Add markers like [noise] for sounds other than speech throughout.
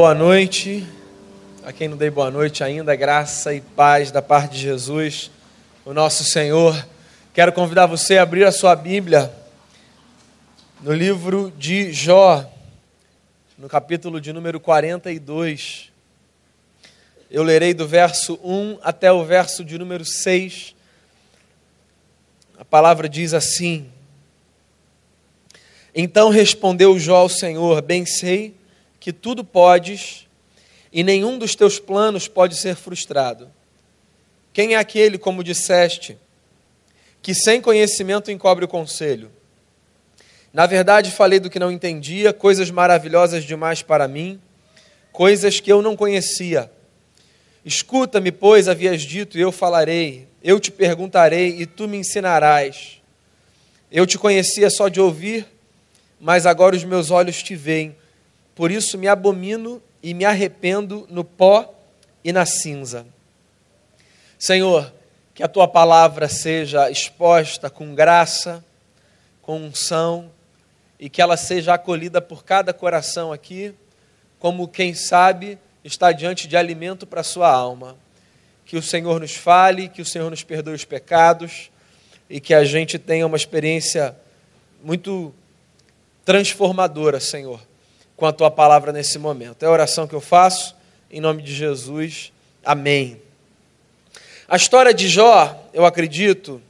Boa noite. A quem não dei boa noite ainda, graça e paz da parte de Jesus, o nosso Senhor. Quero convidar você a abrir a sua Bíblia no livro de Jó, no capítulo de número 42. Eu lerei do verso 1 até o verso de número 6. A palavra diz assim: Então respondeu Jó ao Senhor: Bem sei que tudo podes e nenhum dos teus planos pode ser frustrado. Quem é aquele, como disseste, que sem conhecimento encobre o conselho? Na verdade, falei do que não entendia, coisas maravilhosas demais para mim, coisas que eu não conhecia. Escuta-me, pois, havias dito, e eu falarei, eu te perguntarei, e tu me ensinarás. Eu te conhecia só de ouvir, mas agora os meus olhos te veem. Por isso me abomino e me arrependo no pó e na cinza. Senhor, que a tua palavra seja exposta com graça, com unção, e que ela seja acolhida por cada coração aqui, como quem sabe está diante de alimento para a sua alma. Que o Senhor nos fale, que o Senhor nos perdoe os pecados e que a gente tenha uma experiência muito transformadora, Senhor, com a tua palavra nesse momento. É a oração que eu faço, em nome de Jesus. Amém. A história de Jó, eu acredito,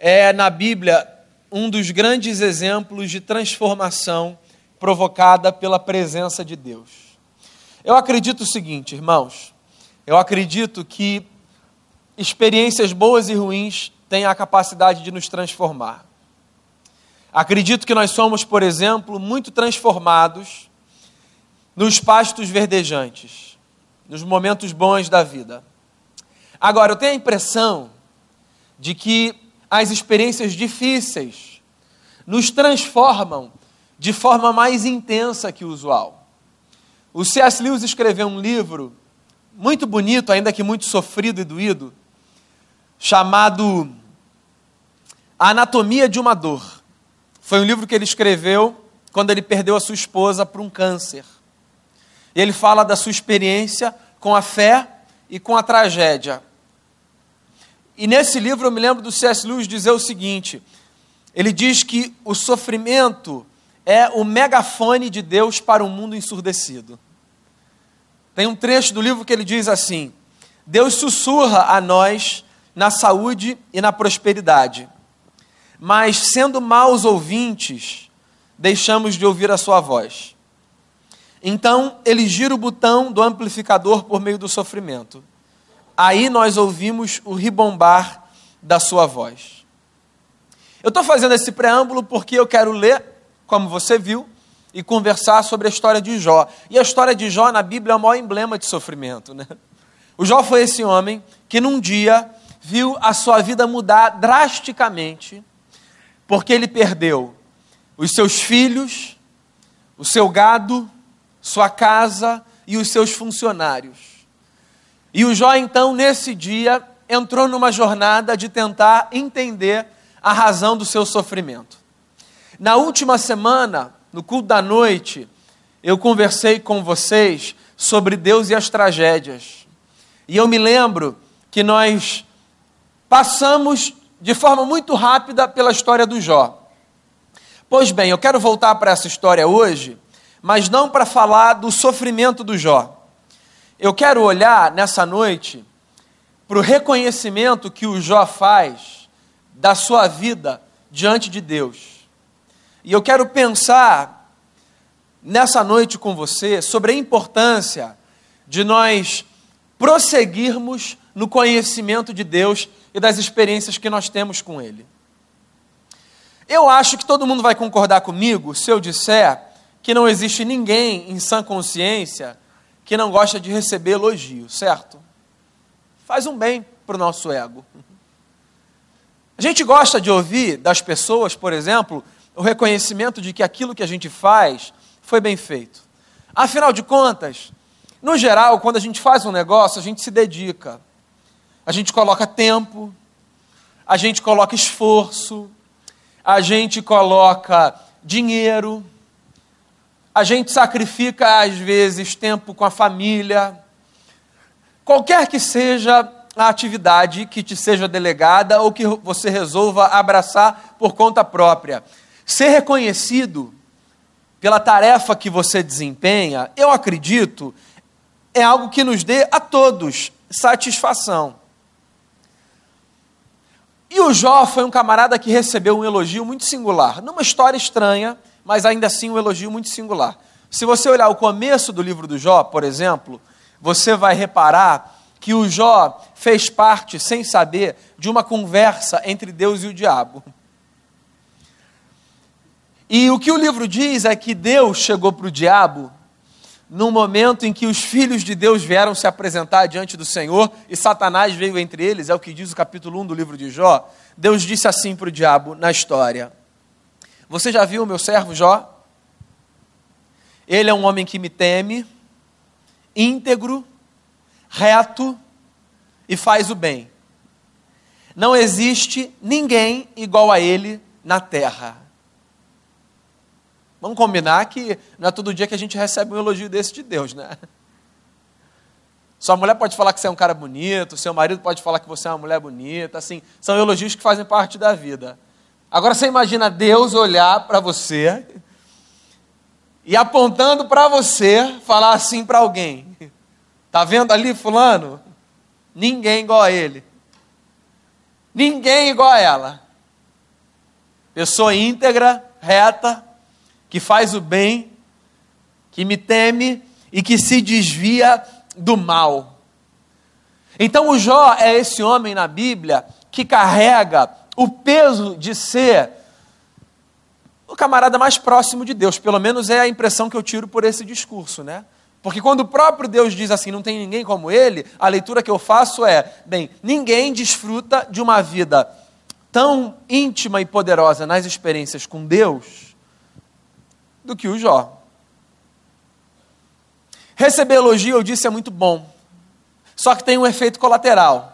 é na Bíblia um dos grandes exemplos de transformação provocada pela presença de Deus. Eu acredito o seguinte, irmãos, eu acredito que experiências boas e ruins têm a capacidade de nos transformar. Acredito que nós somos, por exemplo, muito transformados nos pastos verdejantes, nos momentos bons da vida. Agora, eu tenho a impressão de que as experiências difíceis nos transformam de forma mais intensa que o usual. O C.S. Lewis escreveu um livro muito bonito, ainda que muito sofrido e doído, chamado A Anatomia de uma Dor. Foi um livro que ele escreveu quando ele perdeu a sua esposa por um câncer. E ele fala da sua experiência com a fé e com a tragédia. E nesse livro eu me lembro do C.S. Lewis dizer o seguinte: ele diz que o sofrimento é o megafone de Deus para um mundo ensurdecido. Tem um trecho do livro que ele diz assim: Deus sussurra a nós na saúde e na prosperidade, mas sendo maus ouvintes, deixamos de ouvir a sua voz. Então ele gira o botão do amplificador por meio do sofrimento aí nós ouvimos o ribombar da sua voz. Eu estou fazendo esse preâmbulo porque eu quero ler, como você viu, e conversar sobre a história de Jó. E a história de Jó na Bíblia é o maior emblema de sofrimento. Né? O Jó foi esse homem que num dia viu a sua vida mudar drasticamente, porque ele perdeu os seus filhos, o seu gado, sua casa e os seus funcionários. E o Jó, então, nesse dia, entrou numa jornada de tentar entender a razão do seu sofrimento. Na última semana, no culto da noite, eu conversei com vocês sobre Deus e as tragédias. E eu me lembro que nós passamos de forma muito rápida pela história do Jó. Pois bem, eu quero voltar para essa história hoje, mas não para falar do sofrimento do Jó. Eu quero olhar nessa noite para o reconhecimento que o Jó faz da sua vida diante de Deus. E eu quero pensar nessa noite com você sobre a importância de nós prosseguirmos no conhecimento de Deus e das experiências que nós temos com Ele. Eu acho que todo mundo vai concordar comigo se eu disser que não existe ninguém em sã consciência que não gosta de receber elogio, certo? Faz um bem para o nosso ego. A gente gosta de ouvir das pessoas, por exemplo, o reconhecimento de que aquilo que a gente faz foi bem feito. Afinal de contas, no geral, quando a gente faz um negócio, a gente se dedica. A gente coloca tempo, a gente coloca esforço, a gente coloca dinheiro, a gente sacrifica, às vezes, tempo com a família, qualquer que seja a atividade que te seja delegada ou que você resolva abraçar por conta própria. Ser reconhecido pela tarefa que você desempenha, eu acredito, é algo que nos dê a todos satisfação. E o Jó foi um camarada que recebeu um elogio muito singular, numa história estranha, mas ainda assim um elogio muito singular. Se você olhar o começo do livro do Jó, por exemplo, você vai reparar que o Jó fez parte, sem saber, de uma conversa entre Deus e o diabo. E o que o livro diz é que Deus chegou para o diabo num momento em que os filhos de Deus vieram se apresentar diante do Senhor e Satanás veio entre eles, é o que diz o capítulo 1 do livro de Jó. Deus disse assim para o diabo na história: você já viu o meu servo Jó? Ele é um homem que me teme, íntegro, reto e faz o bem. Não existe ninguém igual a ele na terra. Vamos combinar que não é todo dia que a gente recebe um elogio desse de Deus, né? Sua mulher pode falar que você é um cara bonito, seu marido pode falar que você é uma mulher bonita, assim, são elogios que fazem parte da vida. Agora você imagina Deus olhar para você e apontando para você falar assim para alguém: Tá vendo ali fulano? Ninguém igual a ele. Ninguém igual a ela. Pessoa íntegra, reta, que faz o bem, que me teme e que se desvia do mal. Então o Jó é esse homem na Bíblia que carrega o peso de ser o camarada mais próximo de Deus. Pelo menos é a impressão que eu tiro por esse discurso, né? Porque quando o próprio Deus diz assim, não tem ninguém como ele, a leitura que eu faço é: bem, ninguém desfruta de uma vida tão íntima e poderosa nas experiências com Deus do que o Jó. Receber elogio, eu disse, é muito bom. Só que tem um efeito colateral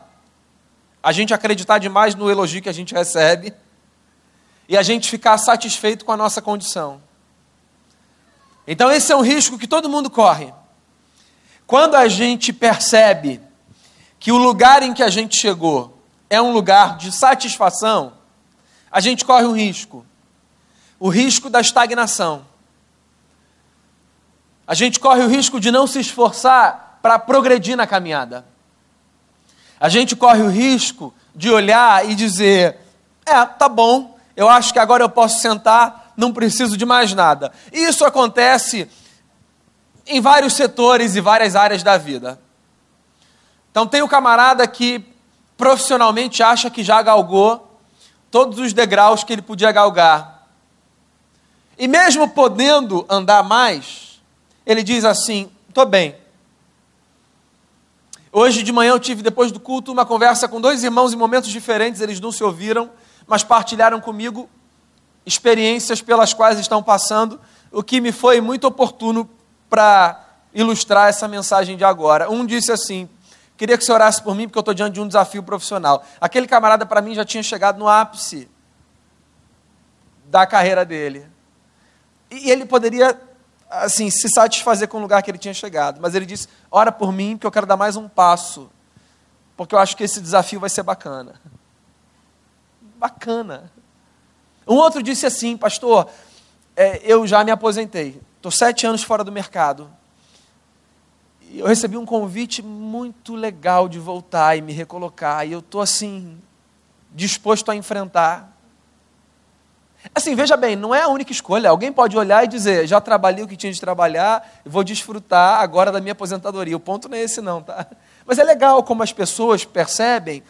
a gente acreditar demais no elogio que a gente recebe e a gente ficar satisfeito com a nossa condição. Então, esse é um risco que todo mundo corre. Quando a gente percebe que o lugar em que a gente chegou é um lugar de satisfação, a gente corre um risco o risco da estagnação. A gente corre o risco de não se esforçar para progredir na caminhada a gente corre o risco de olhar e dizer: é, tá bom, eu acho que agora eu posso sentar, não preciso de mais nada. E isso acontece em vários setores e várias áreas da vida. Então, tem o camarada que profissionalmente acha que já galgou todos os degraus que ele podia galgar. E mesmo podendo andar mais, ele diz assim: estou bem, Hoje de manhã eu tive, depois do culto, uma conversa com dois irmãos em momentos diferentes, eles não se ouviram, mas partilharam comigo experiências pelas quais estão passando, o que me foi muito oportuno para ilustrar essa mensagem de agora. Um disse assim: queria que você orasse por mim, porque eu estou diante de um desafio profissional. Aquele camarada, para mim, já tinha chegado no ápice da carreira dele. E ele poderia assim, se satisfazer com o lugar que ele tinha chegado. Mas ele disse: ora por mim, que eu quero dar mais um passo, porque eu acho que esse desafio vai ser bacana. Bacana. Um outro disse assim, pastor, é, eu já me aposentei, estou sete anos fora do mercado. Eu recebi um convite muito legal de voltar e me recolocar, e eu estou assim, disposto a enfrentar. Assim, veja bem, não é a única escolha. Alguém pode olhar e dizer, já trabalhei o que tinha de trabalhar, vou desfrutar agora da minha aposentadoria. O ponto não é esse não, tá? Mas é legal como as pessoas percebem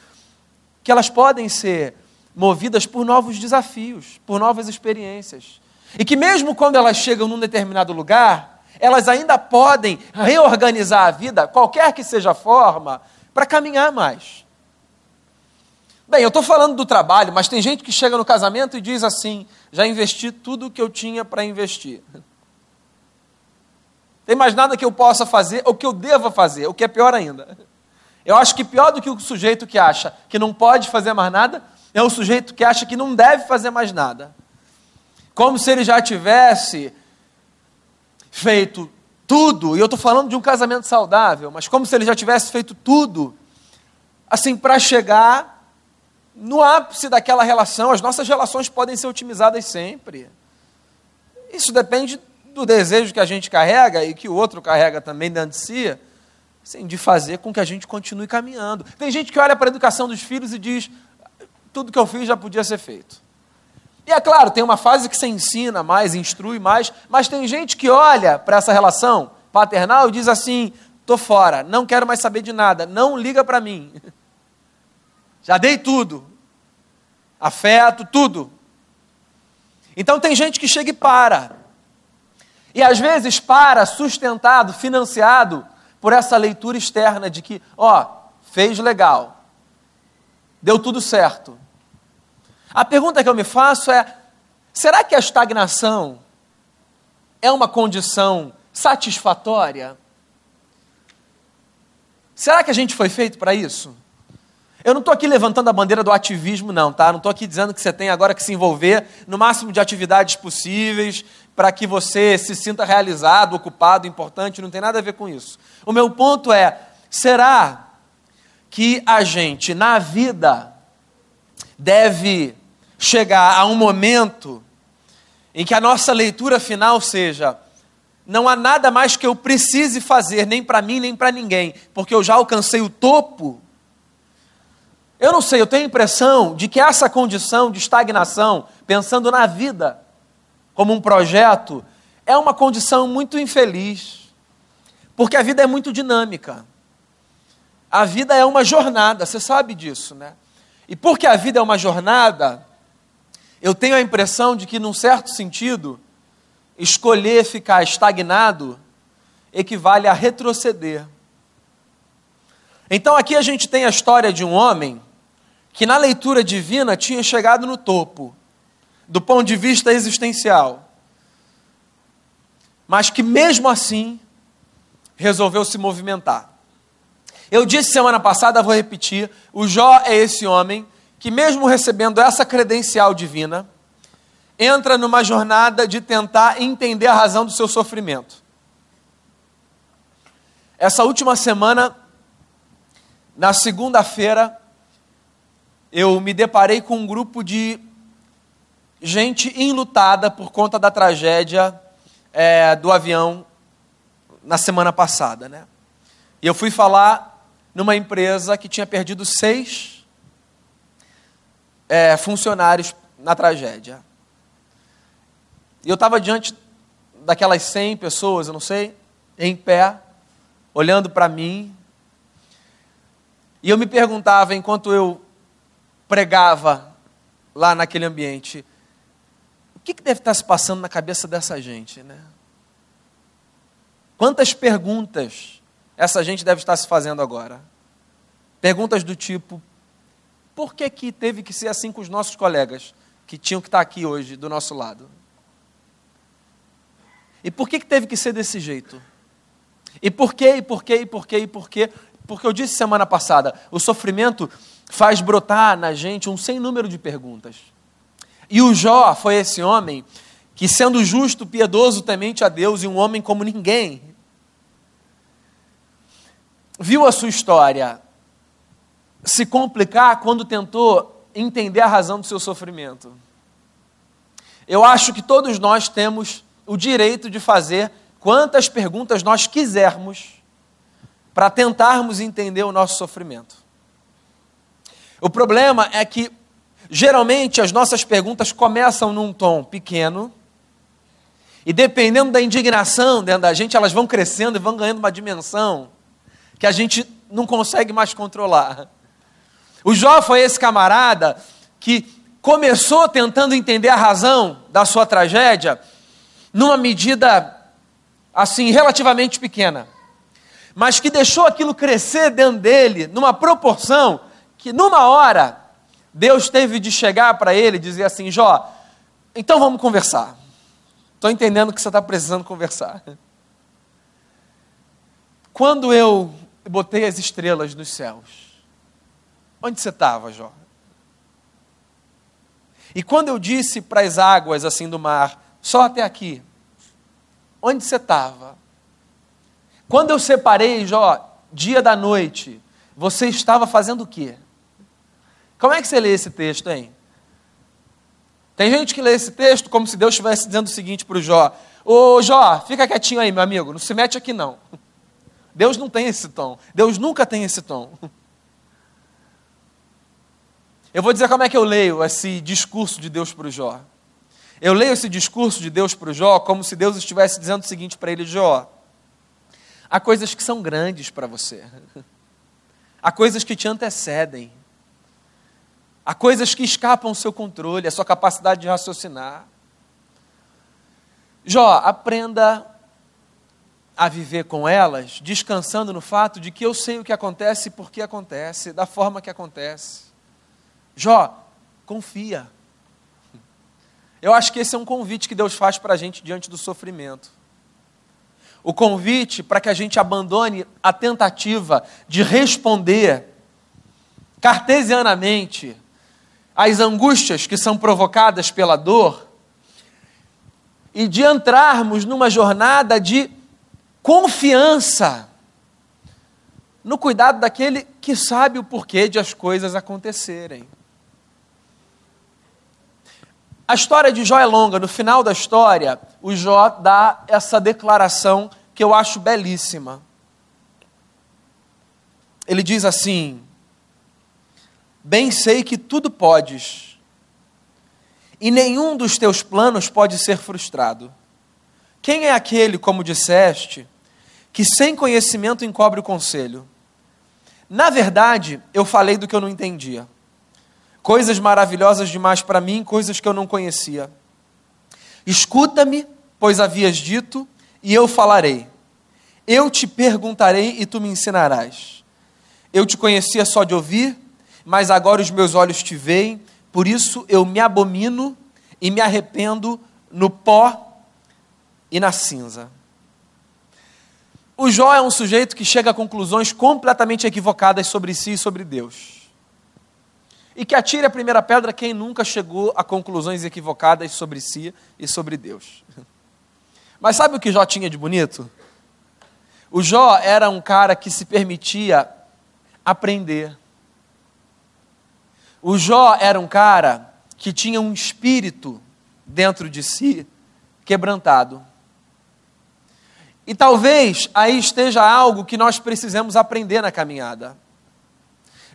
que elas podem ser movidas por novos desafios, por novas experiências. E que mesmo quando elas chegam num determinado lugar, elas ainda podem reorganizar a vida, qualquer que seja a forma, para caminhar mais. Bem, eu estou falando do trabalho, mas tem gente que chega no casamento e diz assim: já investi tudo o que eu tinha para investir. Tem mais nada que eu possa fazer ou que eu deva fazer, o que é pior ainda. Eu acho que pior do que o sujeito que acha que não pode fazer mais nada é o sujeito que acha que não deve fazer mais nada. Como se ele já tivesse feito tudo, e eu estou falando de um casamento saudável, mas como se ele já tivesse feito tudo, assim, para chegar no ápice daquela relação. As nossas relações podem ser otimizadas sempre. Isso depende do desejo que a gente carrega e que o outro carrega também dentro de si, assim, de fazer com que a gente continue caminhando. Tem gente que olha para a educação dos filhos e diz: tudo que eu fiz já podia ser feito. E é claro, tem uma fase que você ensina mais, instrui mais, mas tem gente que olha para essa relação paternal e diz assim: estou fora, não quero mais saber de nada, não liga para mim. [laughs] Já dei tudo. Afeto, tudo. Então tem gente que chega e para. E às vezes para sustentado, financiado por essa leitura externa de que, ó, fez legal, deu tudo certo. A pergunta que eu me faço é: será que a estagnação é uma condição satisfatória? Será que a gente foi feito para isso? Eu não estou aqui levantando a bandeira do ativismo, não, tá? Não estou aqui dizendo que você tem agora que se envolver no máximo de atividades possíveis para que você se sinta realizado, ocupado, importante, não tem nada a ver com isso. O meu ponto é: será que a gente, na vida, deve chegar a um momento em que a nossa leitura final seja: não há nada mais que eu precise fazer, nem para mim, nem para ninguém, porque eu já alcancei o topo eu não sei, eu tenho a impressão de que essa condição de estagnação, pensando na vida como um projeto, é uma condição muito infeliz. Porque a vida é muito dinâmica. A vida é uma jornada, você sabe disso, né? E porque a vida é uma jornada, eu tenho a impressão de que, num certo sentido, escolher ficar estagnado equivale a retroceder. Então aqui a gente tem a história de um homem que na leitura divina tinha chegado no topo, do ponto de vista existencial, mas que mesmo assim resolveu se movimentar. Eu disse semana passada, vou repetir: o Jó é esse homem que, mesmo recebendo essa credencial divina, entra numa jornada de tentar entender a razão do seu sofrimento. Essa última semana, na segunda-feira, eu me deparei com um grupo de gente enlutada por conta da tragédia é, do avião na semana passada, né? E eu fui falar numa empresa que tinha perdido seis é, funcionários na tragédia. E eu estava diante daquelas cem pessoas, eu não sei, em pé, olhando para mim. E eu me perguntava, enquanto eu pregava lá naquele ambiente, o que, que deve estar se passando na cabeça dessa gente, né? Quantas perguntas essa gente deve estar se fazendo agora? Perguntas do tipo: por que, que teve que ser assim com os nossos colegas que tinham que estar aqui hoje do nosso lado? E por que, que teve que ser desse jeito? E por quê, e por quê, e por quê, e por quê? Porque eu disse semana passada, o sofrimento faz brotar na gente um sem número de perguntas. E o Jó foi esse homem que, sendo justo, piedoso, temente a Deus e um homem como ninguém, viu a sua história se complicar quando tentou entender a razão do seu sofrimento. Eu acho que todos nós temos o direito de fazer quantas perguntas nós quisermos para tentarmos entender o nosso sofrimento. O problema é que, geralmente, as nossas perguntas começam num tom pequeno, e dependendo da indignação dentro da gente, elas vão crescendo e vão ganhando uma dimensão que a gente não consegue mais controlar. O Jó foi esse camarada que começou tentando entender a razão da sua tragédia numa medida assim relativamente pequena, mas que deixou aquilo crescer dentro dele numa proporção que numa hora Deus teve de chegar para ele e dizer assim: Jó, então vamos conversar. Estou entendendo que você está precisando conversar. Quando eu botei as estrelas nos céus, onde você estava, Jó? E quando eu disse para as águas assim do mar, só até aqui, onde você estava? Quando eu separei, Jó, dia da noite, você estava fazendo o quê? Como é que você lê esse texto, hein? Tem gente que lê esse texto como se Deus estivesse dizendo o seguinte para o Jó: Ô Jó, fica quietinho aí, meu amigo, não se mete aqui não. Deus não tem esse tom. Deus nunca tem esse tom. Eu vou dizer como é que eu leio esse discurso de Deus para o Jó. Eu leio esse discurso de Deus para o Jó como se Deus estivesse dizendo o seguinte para ele: Jó, há coisas que são grandes para você, há coisas que te antecedem, há coisas que escapam ao seu controle, a sua capacidade de raciocinar. Jó, aprenda a viver com elas, descansando no fato de que eu sei o que acontece e por que acontece, da forma que acontece. Jó, confia. Eu acho que esse é um convite que Deus faz para a gente diante do sofrimento. O convite para que a gente abandone a tentativa de responder cartesianamente às angústias que são provocadas pela dor e de entrarmos numa jornada de confiança no cuidado daquele que sabe o porquê de as coisas acontecerem. A história de Jó é longa. No final da história, o Jó dá essa declaração que eu acho belíssima. Ele diz assim: Bem sei que tudo podes, e nenhum dos teus planos pode ser frustrado. Quem é aquele, como disseste, que sem conhecimento encobre o conselho? Na verdade, eu falei do que eu não entendia coisas maravilhosas demais para mim, coisas que eu não conhecia. Escuta-me, pois havias dito, e eu falarei. Eu te perguntarei e tu me ensinarás. Eu te conhecia só de ouvir, mas agora os meus olhos te veem, por isso eu me abomino e me arrependo no pó e na cinza. O Jó é um sujeito que chega a conclusões completamente equivocadas sobre si e sobre Deus. E que atire a primeira pedra quem nunca chegou a conclusões equivocadas sobre si e sobre Deus. [laughs] Mas sabe o que Jó tinha de bonito? O Jó era um cara que se permitia aprender. O Jó era um cara que tinha um espírito dentro de si quebrantado. E talvez aí esteja algo que nós precisamos aprender na caminhada.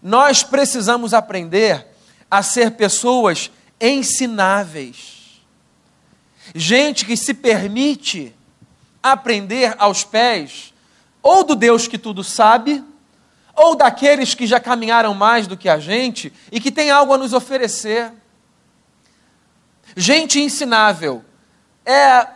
Nós precisamos aprender a ser pessoas ensináveis. Gente que se permite aprender aos pés ou do Deus que tudo sabe, ou daqueles que já caminharam mais do que a gente e que tem algo a nos oferecer. Gente ensinável é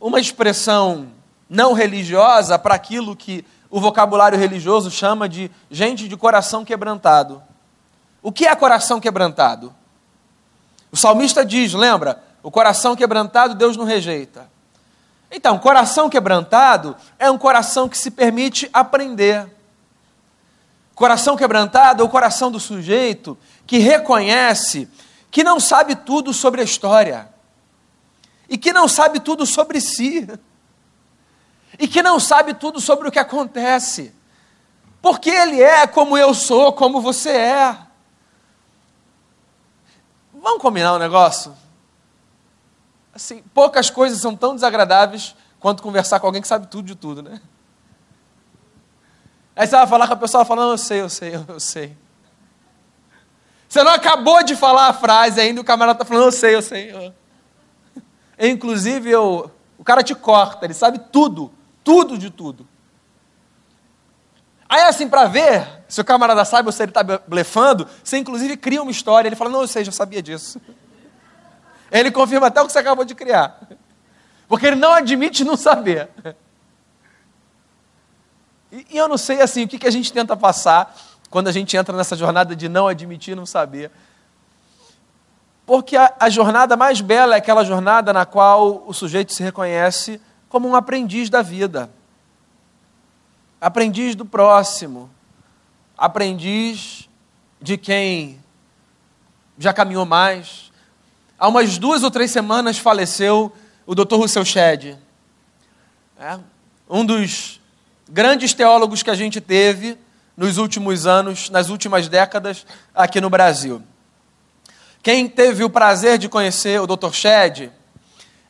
uma expressão não religiosa para aquilo que o vocabulário religioso chama de gente de coração quebrantado. O que é coração quebrantado? O salmista diz, lembra? O coração quebrantado Deus não rejeita. Então, coração quebrantado é um coração que se permite aprender. Coração quebrantado é o coração do sujeito que reconhece que não sabe tudo sobre a história e que não sabe tudo sobre si e que não sabe tudo sobre o que acontece, porque ele é como eu sou, como você é. Vamos combinar um negócio? Assim, poucas coisas são tão desagradáveis quanto conversar com alguém que sabe tudo de tudo, né? Aí você vai falar com a pessoa falando, eu sei, eu sei, eu sei. Você não acabou de falar a frase ainda, o camarada está falando, eu sei, eu sei. Inclusive, eu... o cara te corta, ele sabe tudo tudo de tudo. Aí, assim, para ver se o camarada sabe ou se ele está blefando, você inclusive cria uma história. Ele fala: Não, eu sei, já sabia disso. Ele confirma até o que você acabou de criar. Porque ele não admite não saber. E, e eu não sei, assim, o que, que a gente tenta passar quando a gente entra nessa jornada de não admitir não saber. Porque a, a jornada mais bela é aquela jornada na qual o sujeito se reconhece como um aprendiz da vida, aprendiz do próximo, aprendiz de quem já caminhou mais. Há umas duas ou três semanas faleceu o Dr. Russell Shedd. É, um dos grandes teólogos que a gente teve nos últimos anos, nas últimas décadas aqui no Brasil. Quem teve o prazer de conhecer o Dr. Shed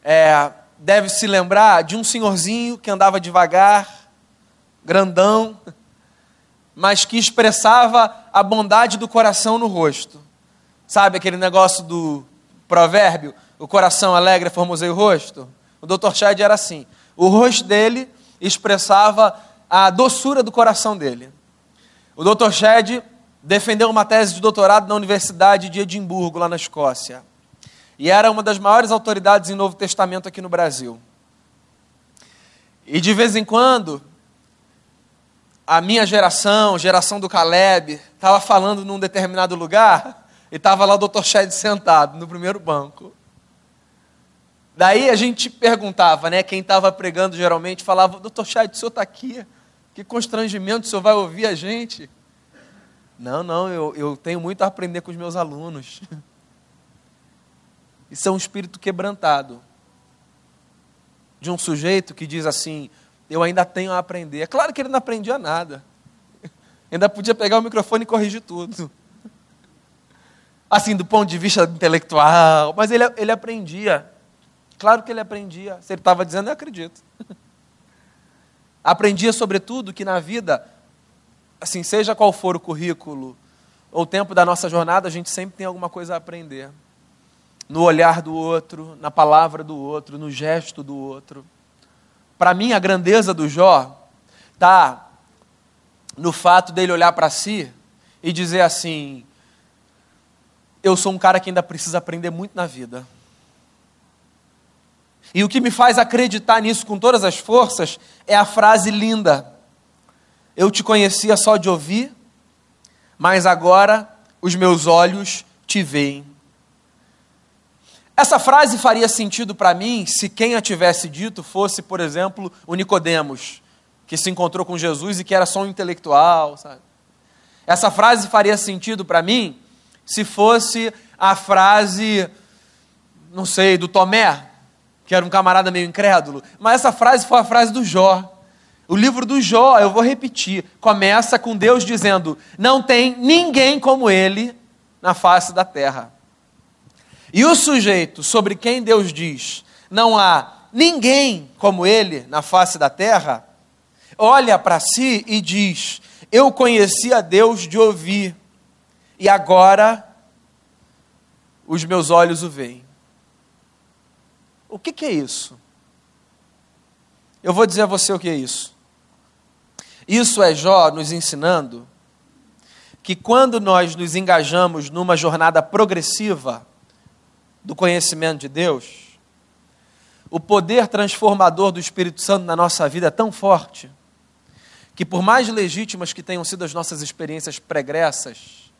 é, deve se lembrar de um senhorzinho que andava devagar, grandão, mas que expressava a bondade do coração no rosto. Sabe aquele negócio do provérbio? O coração alegre formoseia o rosto? O Dr. Shed era assim. O rosto dele expressava a doçura do coração dele. O Dr. Shed defendeu uma tese de doutorado na Universidade de Edimburgo, lá na Escócia. E era uma das maiores autoridades em Novo Testamento aqui no Brasil. E de vez em quando, a minha geração, geração do Caleb, estava falando num determinado lugar e estava lá o Dr. Shed sentado no primeiro banco. Daí a gente perguntava, né? Quem estava pregando geralmente falava: Doutor Shed, o senhor está aqui? Que constrangimento, o senhor vai ouvir a gente? Não, não, eu, eu tenho muito a aprender com os meus alunos. [laughs] Isso é um espírito quebrantado. De um sujeito que diz assim: Eu ainda tenho a aprender. É claro que ele não aprendia nada. [laughs] Ainda podia pegar o microfone e corrigir tudo. [laughs] Assim, do ponto de vista intelectual. Mas ele, ele aprendia. Claro que ele aprendia. Se ele estava dizendo, eu acredito. [laughs] Aprendia, sobretudo, que na vida assim, seja qual for o currículo ou o tempo da nossa jornada, a gente sempre tem alguma coisa a aprender. No olhar do outro, na palavra do outro, no gesto do outro. Para mim, a grandeza do Jó está no fato dele olhar para si e dizer assim: Eu sou um cara que ainda precisa aprender muito na vida. E o que me faz acreditar nisso com todas as forças é a frase linda eu te conhecia só de ouvir, mas agora os meus olhos te veem. Essa frase faria sentido para mim se quem a tivesse dito fosse, por exemplo, o Nicodemos, que se encontrou com Jesus e que era só um intelectual, sabe? Essa frase faria sentido para mim se fosse a frase, não sei, do Tomé, que era um camarada meio incrédulo, mas essa frase foi a frase do Jó. O livro do Jó, eu vou repetir, começa com Deus dizendo: Não tem ninguém como ele na face da terra. E o sujeito sobre quem Deus diz: Não há ninguém como ele na face da terra, olha para si e diz: Eu conheci a Deus de ouvir, e agora os meus olhos o veem. O que, que é isso? Eu vou dizer a você o que é isso. Isso é Jó nos ensinando que quando nós nos engajamos numa jornada progressiva do conhecimento de Deus, o poder transformador do Espírito Santo na nossa vida é tão forte que, por mais legítimas que tenham sido as nossas experiências pregressas,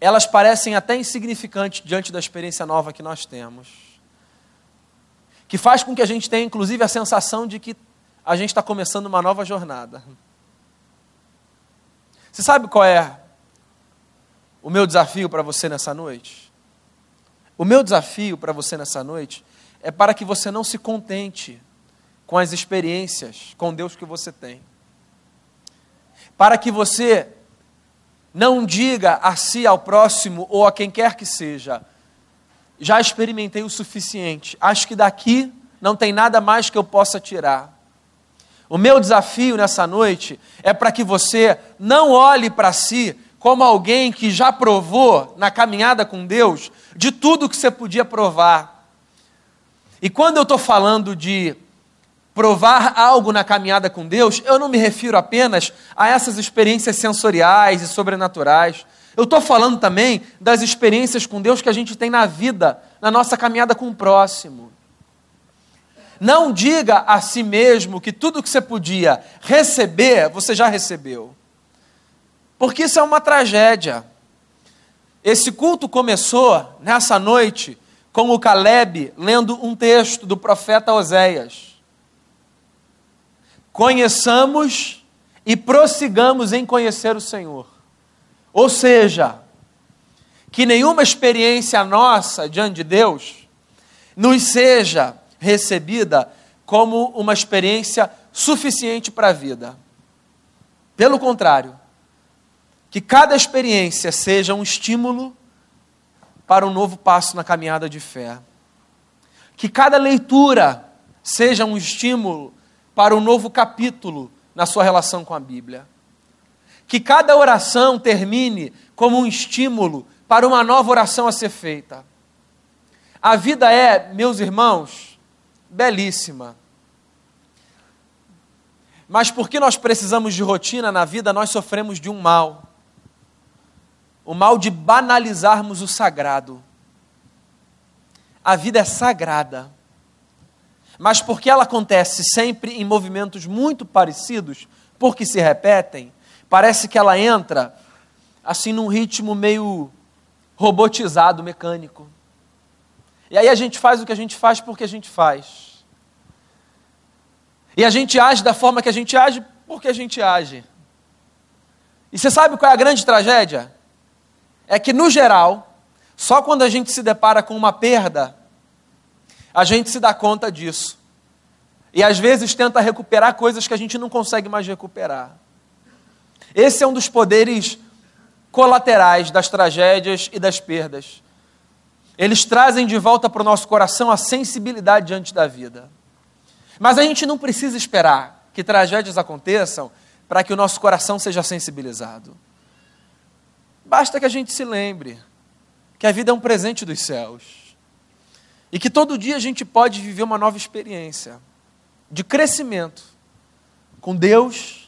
elas parecem até insignificantes diante da experiência nova que nós temos. Que faz com que a gente tenha, inclusive, a sensação de que a gente está começando uma nova jornada. Você sabe qual é o meu desafio para você nessa noite? O meu desafio para você nessa noite é para que você não se contente com as experiências com Deus que você tem. Para que você não diga a si, ao próximo ou a quem quer que seja, já experimentei o suficiente, acho que daqui não tem nada mais que eu possa tirar. O meu desafio nessa noite é para que você não olhe para si como alguém que já provou na caminhada com Deus de tudo que você podia provar. E quando eu estou falando de provar algo na caminhada com Deus, eu não me refiro apenas a essas experiências sensoriais e sobrenaturais. Eu estou falando também das experiências com Deus que a gente tem na vida, na nossa caminhada com o próximo. Não diga a si mesmo que tudo que você podia receber, você já recebeu. Porque isso é uma tragédia. Esse culto começou nessa noite com o Caleb lendo um texto do profeta Oséias. Conheçamos e prossigamos em conhecer o Senhor. Ou seja, que nenhuma experiência nossa diante de Deus nos seja recebida como uma experiência suficiente para a vida. Pelo contrário, que cada experiência seja um estímulo para um novo passo na caminhada de fé. Que cada leitura seja um estímulo para um novo capítulo na sua relação com a Bíblia. Que cada oração termine como um estímulo para uma nova oração a ser feita. A vida é, meus irmãos, belíssima. Mas porque nós precisamos de rotina na vida, nós sofremos de um mal. O mal de banalizarmos o sagrado. A vida é sagrada. Mas porque ela acontece sempre em movimentos muito parecidos, porque se repetem, parece que ela entra assim num ritmo meio robotizado, mecânico. E aí a gente faz o que a gente faz porque a gente faz. E a gente age da forma que a gente age porque a gente age. E você sabe qual é a grande tragédia? É que, no geral, só quando a gente se depara com uma perda, a gente se dá conta disso. E às vezes tenta recuperar coisas que a gente não consegue mais recuperar. Esse é um dos poderes colaterais das tragédias e das perdas. Eles trazem de volta para o nosso coração a sensibilidade diante da vida. Mas a gente não precisa esperar que tragédias aconteçam para que o nosso coração seja sensibilizado. Basta que a gente se lembre que a vida é um presente dos céus e que todo dia a gente pode viver uma nova experiência de crescimento com Deus,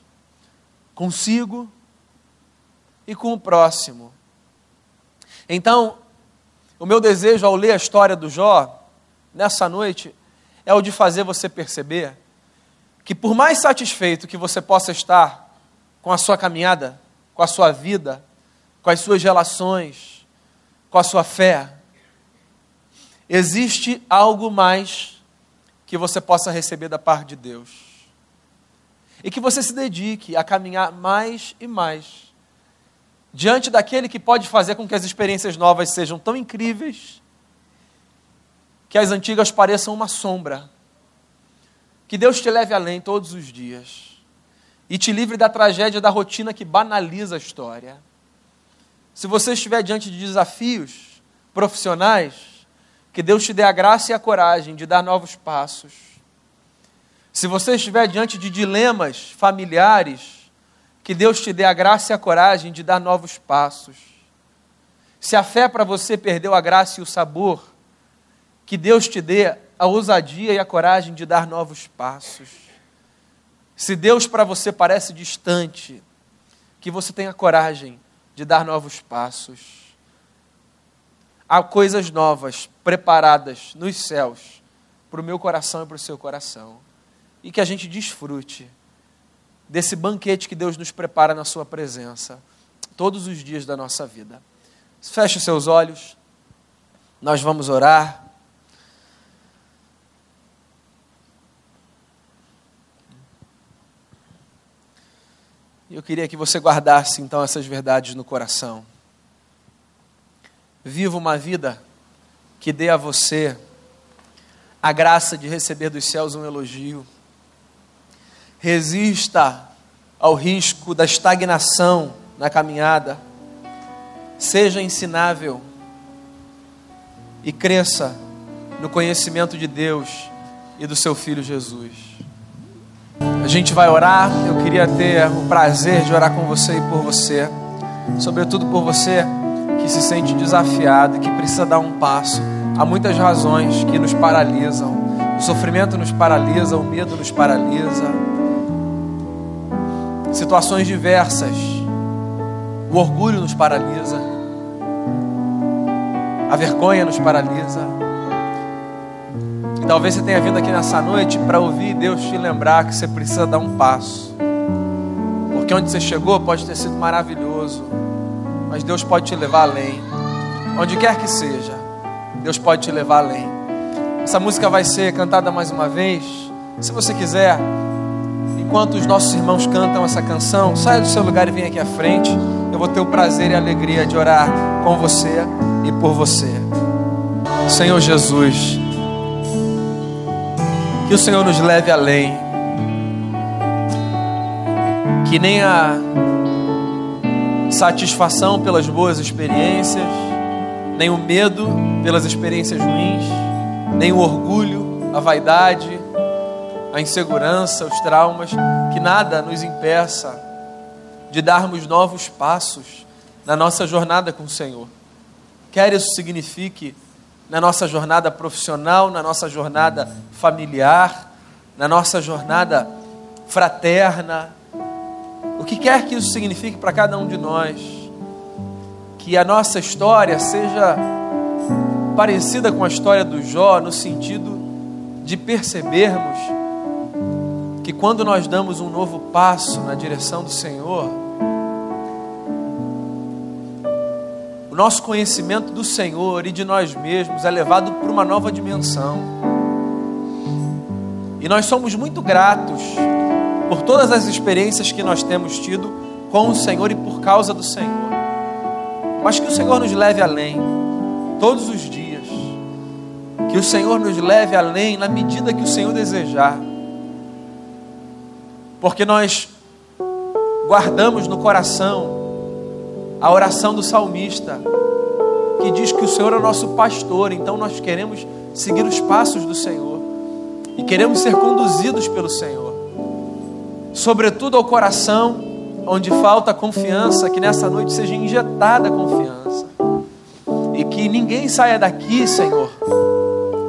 consigo e com o próximo. Então, o meu desejo ao ler a história do Jó, nessa noite, é o de fazer você perceber que, por mais satisfeito que você possa estar com a sua caminhada, com a sua vida, com as suas relações, com a sua fé, existe algo mais que você possa receber da parte de Deus. E que você se dedique a caminhar mais e mais diante daquele que pode fazer com que as experiências novas sejam tão incríveis que as antigas pareçam uma sombra. Que Deus te leve além todos os dias e te livre da tragédia da rotina que banaliza a história. Se você estiver diante de desafios profissionais, que Deus te dê a graça e a coragem de dar novos passos. Se você estiver diante de dilemas familiares, que Deus te dê a graça e a coragem de dar novos passos. Se a fé para você perdeu a graça e o sabor, que Deus te dê a ousadia e a coragem de dar novos passos. Se Deus para você parece distante, que você tenha coragem de dar novos passos. Há coisas novas preparadas nos céus para o meu coração e para o seu coração. E que a gente desfrute desse banquete que Deus nos prepara na Sua presença, todos os dias da nossa vida. Feche seus olhos, nós vamos orar. Eu queria que você guardasse então essas verdades no coração. Viva uma vida que dê a você a graça de receber dos céus um elogio resista ao risco da estagnação na caminhada, seja ensinável e cresça no conhecimento de Deus e do seu Filho Jesus. A gente vai orar, eu queria ter o prazer de orar com você e por você, sobretudo por você que se sente desafiado que precisa dar um passo. Há muitas razões que nos paralisam. O sofrimento nos paralisa, o medo nos paralisa situações diversas. O orgulho nos paralisa, a vergonha nos paralisa. E talvez você tenha vindo aqui nessa noite para ouvir Deus te lembrar que você precisa dar um passo. Porque onde você chegou pode ter sido maravilhoso, mas Deus pode te levar além. Onde quer que seja, Deus pode te levar além. Essa música vai ser cantada mais uma vez. Se você quiser, enquanto os nossos irmãos cantam essa canção, saia do seu lugar e venha aqui à frente. Eu vou ter o prazer e a alegria de orar com você e por você. Senhor Jesus, Que o Senhor nos leve além. Que nem a satisfação pelas boas experiências, nem o medo pelas experiências ruins, nem o orgulho, a vaidade, a insegurança, os traumas, que nada nos impeça de darmos novos passos na nossa jornada com o Senhor. Quer isso signifique na nossa jornada profissional, na nossa jornada familiar, na nossa jornada fraterna, o que quer que isso signifique para cada um de nós, que a nossa história seja parecida com a história do Jó, no sentido de percebermos que quando nós damos um novo passo na direção do Senhor, o nosso conhecimento do Senhor e de nós mesmos é levado para uma nova dimensão. E nós somos muito gratos por todas as experiências que nós temos tido com o Senhor e por causa do Senhor. Mas que o Senhor nos leve além, todos os dias. Que o Senhor nos leve além na medida que o Senhor desejar. Porque nós guardamos no coração a oração do salmista, que diz que o Senhor é o nosso pastor, então nós queremos seguir os passos do Senhor e queremos ser conduzidos pelo Senhor sobretudo ao coração onde falta confiança, que nessa noite seja injetada confiança. E que ninguém saia daqui, Senhor,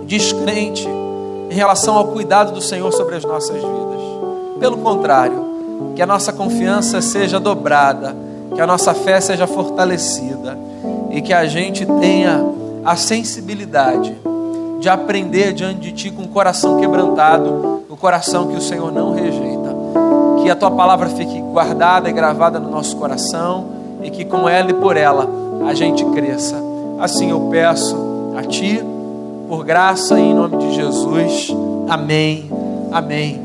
descrente em relação ao cuidado do Senhor sobre as nossas vidas. Pelo contrário, que a nossa confiança seja dobrada, que a nossa fé seja fortalecida e que a gente tenha a sensibilidade de aprender diante de Ti com o coração quebrantado, o coração que o Senhor não rejeita que a tua palavra fique guardada e gravada no nosso coração e que com ela e por ela a gente cresça. Assim eu peço a ti, por graça e em nome de Jesus. Amém. Amém.